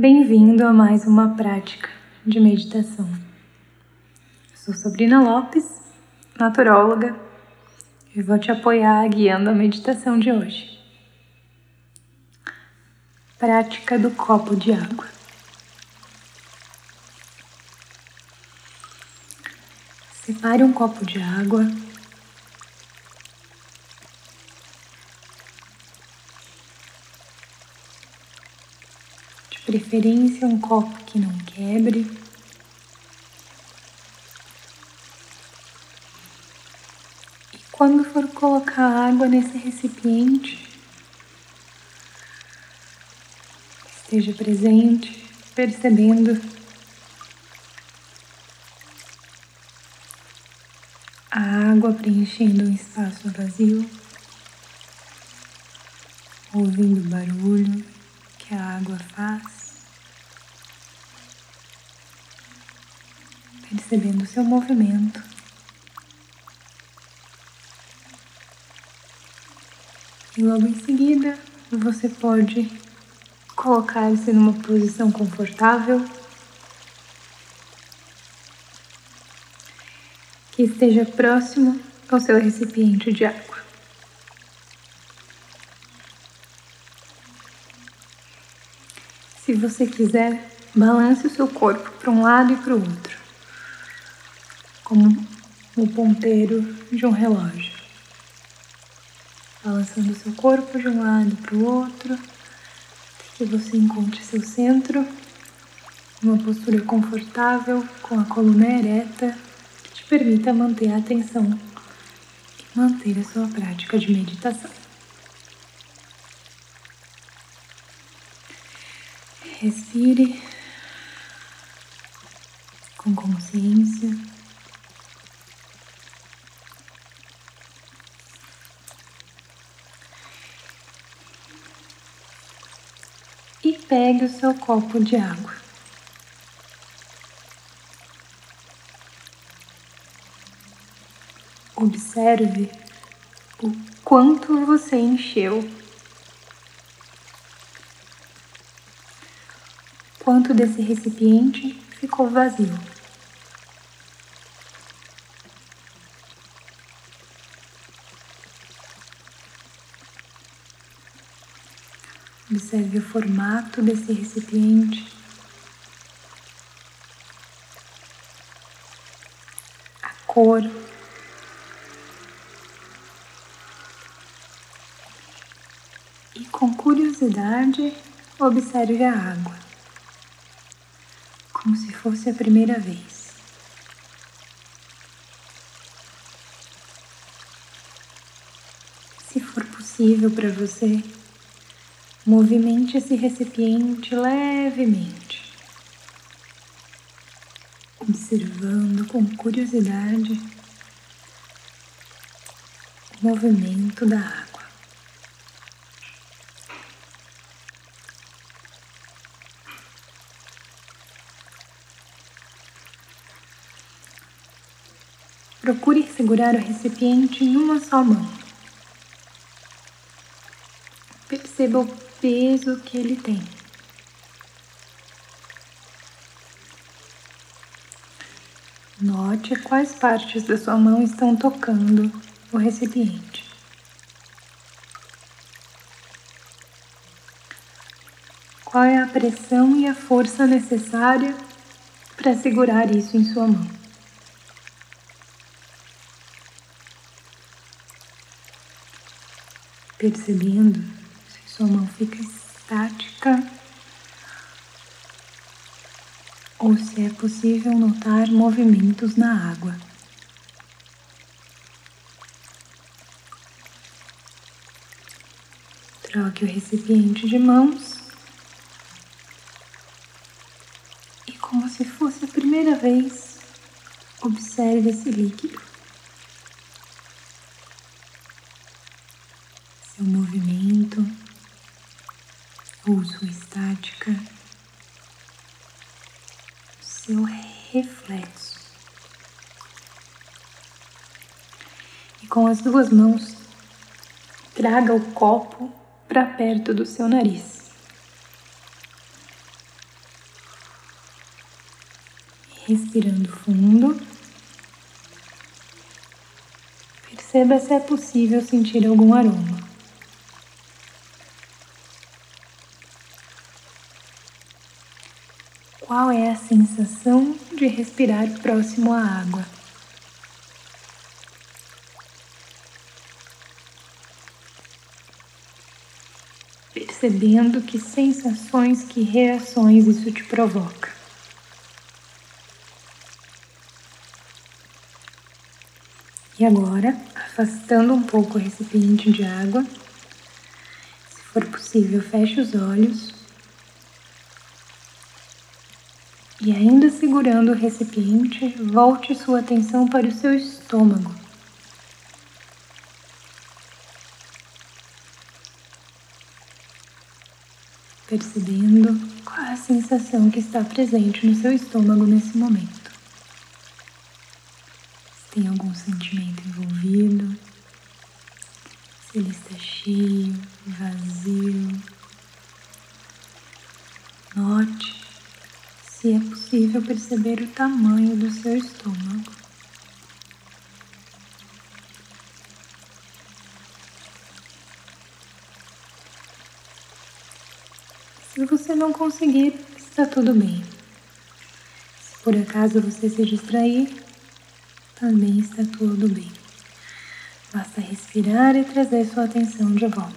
Bem-vindo a mais uma prática de meditação. Eu sou Sabrina Lopes, naturóloga, e vou te apoiar guiando a meditação de hoje. Prática do copo de água. Separe um copo de água preferência um copo que não quebre. E quando for colocar água nesse recipiente, esteja presente, percebendo a água preenchendo um espaço vazio, ouvindo o barulho que a água faz. Percebendo seu movimento. E logo em seguida, você pode colocar-se numa posição confortável que esteja próximo ao seu recipiente de água. Se você quiser, balance o seu corpo para um lado e para o outro como o ponteiro de um relógio, balançando seu corpo de um lado para o outro, que você encontre seu centro, uma postura confortável com a coluna ereta que te permita manter a atenção e manter a sua prática de meditação. Respire com consciência. E pegue o seu copo de água. Observe o quanto você encheu, quanto desse recipiente ficou vazio. Observe o formato desse recipiente. A cor. E com curiosidade, observe a água, como se fosse a primeira vez. Se for possível para você, Movimente esse recipiente levemente, observando com curiosidade o movimento da água. Procure segurar o recipiente em uma só mão. Perceba o peso que ele tem. Note quais partes da sua mão estão tocando o recipiente. Qual é a pressão e a força necessária para segurar isso em sua mão? Percebendo sua mão fica estática ou se é possível notar movimentos na água. Troque o recipiente de mãos e, como se fosse a primeira vez, observe esse líquido. Seu movimento pulso estática, seu reflexo. E com as duas mãos, traga o copo para perto do seu nariz. Respirando fundo. Perceba se é possível sentir algum aroma. Qual é a sensação de respirar próximo à água? Percebendo que sensações, que reações isso te provoca. E agora, afastando um pouco o recipiente de água, se for possível, feche os olhos. E ainda segurando o recipiente, volte sua atenção para o seu estômago. Percebendo qual a sensação que está presente no seu estômago nesse momento tem algum sentimento envolvido, se ele está cheio, vazio. Note se é possível perceber o tamanho do seu estômago. Se você não conseguir, está tudo bem. Se por acaso você se distrair, também está tudo bem. Basta respirar e trazer sua atenção de volta.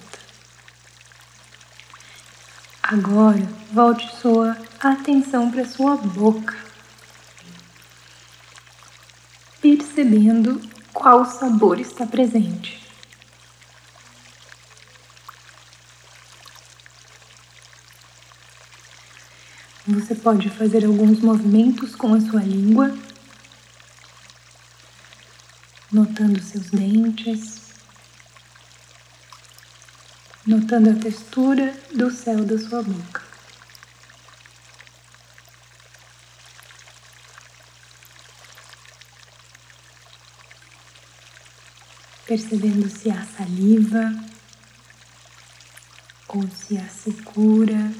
Agora, volte sua atenção para sua boca, percebendo qual sabor está presente. Você pode fazer alguns movimentos com a sua língua notando seus dentes, notando a textura do céu da sua boca. Percebendo se há saliva ou se há secura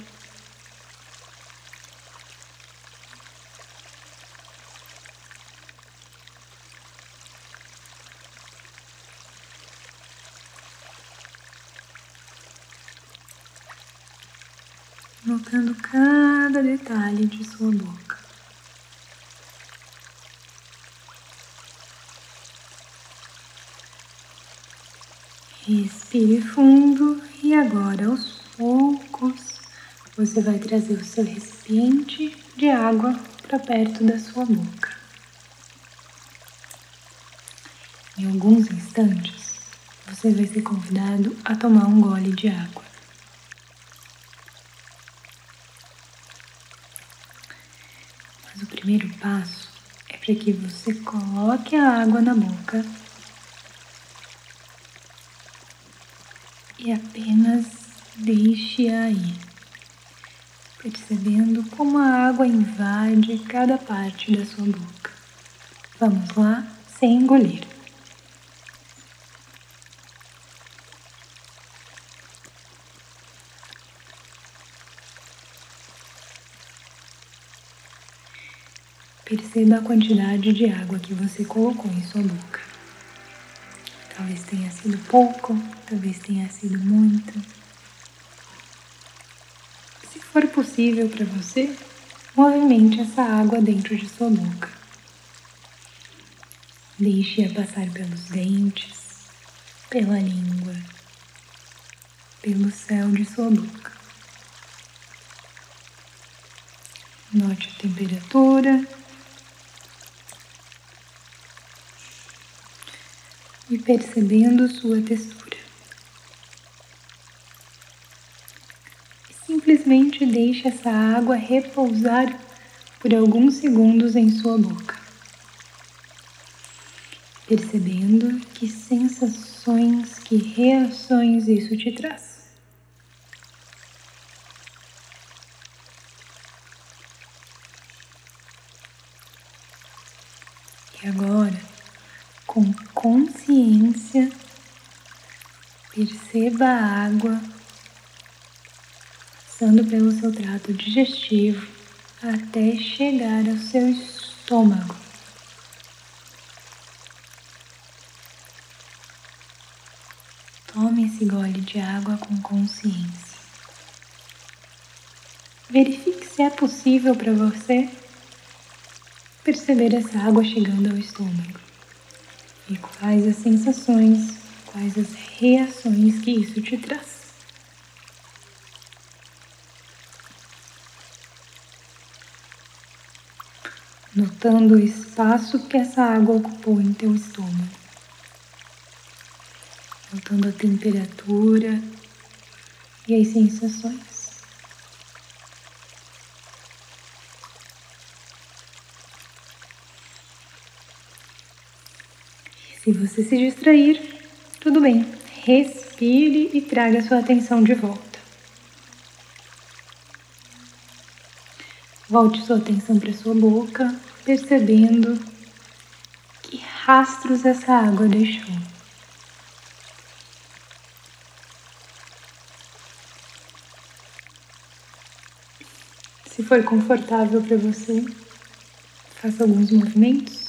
notando cada detalhe de sua boca. Respire fundo e agora aos poucos você vai trazer o seu recipiente de água para perto da sua boca. Em alguns instantes, você vai ser convidado a tomar um gole de água. o primeiro passo é para que você coloque a água na boca e apenas deixe-a percebendo como a água invade cada parte da sua boca. Vamos lá, sem engolir. Perceba a quantidade de água que você colocou em sua boca. Talvez tenha sido pouco, talvez tenha sido muito. Se for possível para você, movimente essa água dentro de sua boca. Deixe-a passar pelos dentes, pela língua, pelo céu de sua boca. Note a temperatura e percebendo sua textura. Simplesmente deixe essa água repousar por alguns segundos em sua boca, percebendo que sensações, que reações isso te traz. E agora, com consciência, perceba a água passando pelo seu trato digestivo até chegar ao seu estômago. Tome esse gole de água com consciência. Verifique se é possível para você perceber essa água chegando ao estômago e quais as sensações, quais as reações que isso te traz. Notando o espaço que essa água ocupou em teu estômago notando a temperatura e as sensações. Se você se distrair, tudo bem. Respire e traga sua atenção de volta. Volte sua atenção para sua boca, percebendo que rastros essa água deixou. Se for confortável para você, faça alguns movimentos.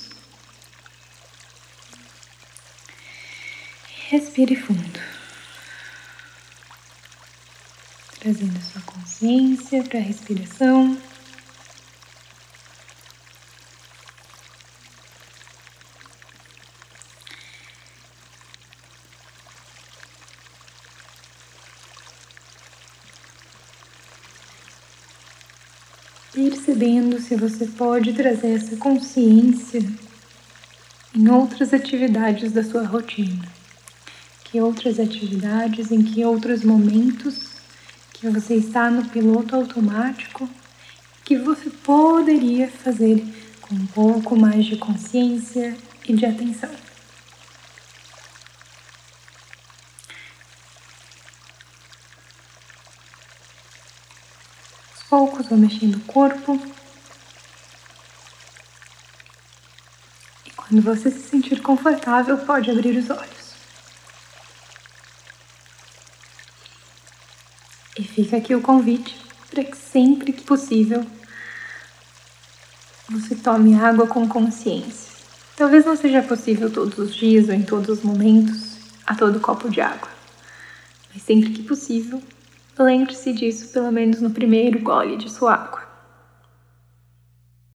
Respire fundo, trazendo sua consciência para a respiração. percebendo se você pode trazer essa consciência em outras atividades da sua rotina. Que outras atividades, em que outros momentos que você está no piloto automático, que você poderia fazer com um pouco mais de consciência e de atenção. poucos, vou mexendo o corpo. E quando você se sentir confortável, pode abrir os olhos. E fica aqui o convite para que sempre que possível você tome água com consciência. Talvez não seja possível todos os dias ou em todos os momentos, a todo copo de água. Mas sempre que possível, Lembre-se disso pelo menos no primeiro gole de sua água.